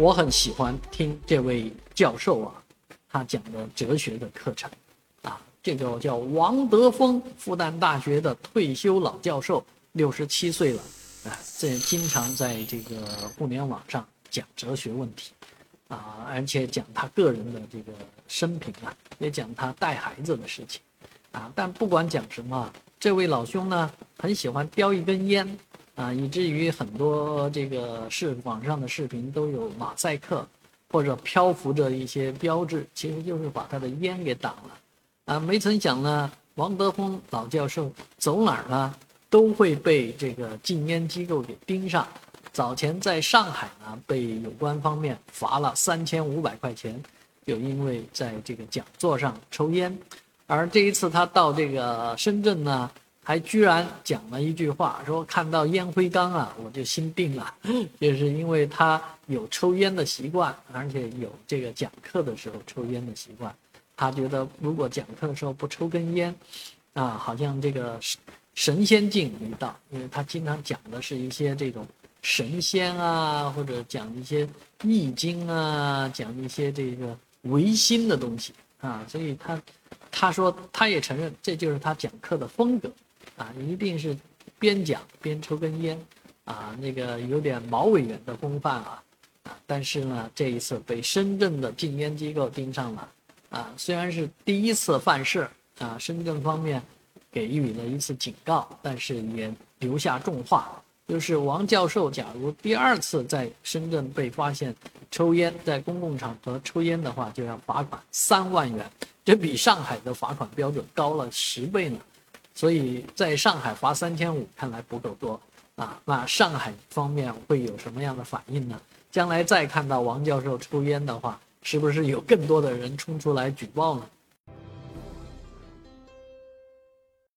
我很喜欢听这位教授啊，他讲的哲学的课程，啊，这个叫王德峰，复旦大学的退休老教授，六十七岁了，啊，这经常在这个互联网上讲哲学问题，啊，而且讲他个人的这个生平啊，也讲他带孩子的事情，啊，但不管讲什么，这位老兄呢，很喜欢叼一根烟。啊，以至于很多这个视网上的视频都有马赛克，或者漂浮着一些标志，其实就是把他的烟给挡了。啊，没曾想呢，王德峰老教授走哪儿呢，都会被这个禁烟机构给盯上。早前在上海呢，被有关方面罚了三千五百块钱，就因为在这个讲座上抽烟。而这一次他到这个深圳呢。还居然讲了一句话，说看到烟灰缸啊，我就心定了，就是因为他有抽烟的习惯，而且有这个讲课的时候抽烟的习惯，他觉得如果讲课的时候不抽根烟，啊，好像这个神仙境一到，因为他经常讲的是一些这种神仙啊，或者讲一些易经啊，讲一些这个唯心的东西。啊，所以他他说他也承认这就是他讲课的风格。啊，一定是边讲边抽根烟，啊，那个有点毛委员的风范啊，啊，但是呢，这一次被深圳的禁烟机构盯上了，啊，虽然是第一次犯事，啊，深圳方面给予了一次警告，但是也留下重话，就是王教授假如第二次在深圳被发现抽烟，在公共场合抽烟的话，就要罚款三万元，这比上海的罚款标准高了十倍呢。所以在上海罚三千五，看来不够多啊。那上海方面会有什么样的反应呢？将来再看到王教授抽烟的话，是不是有更多的人冲出来举报呢？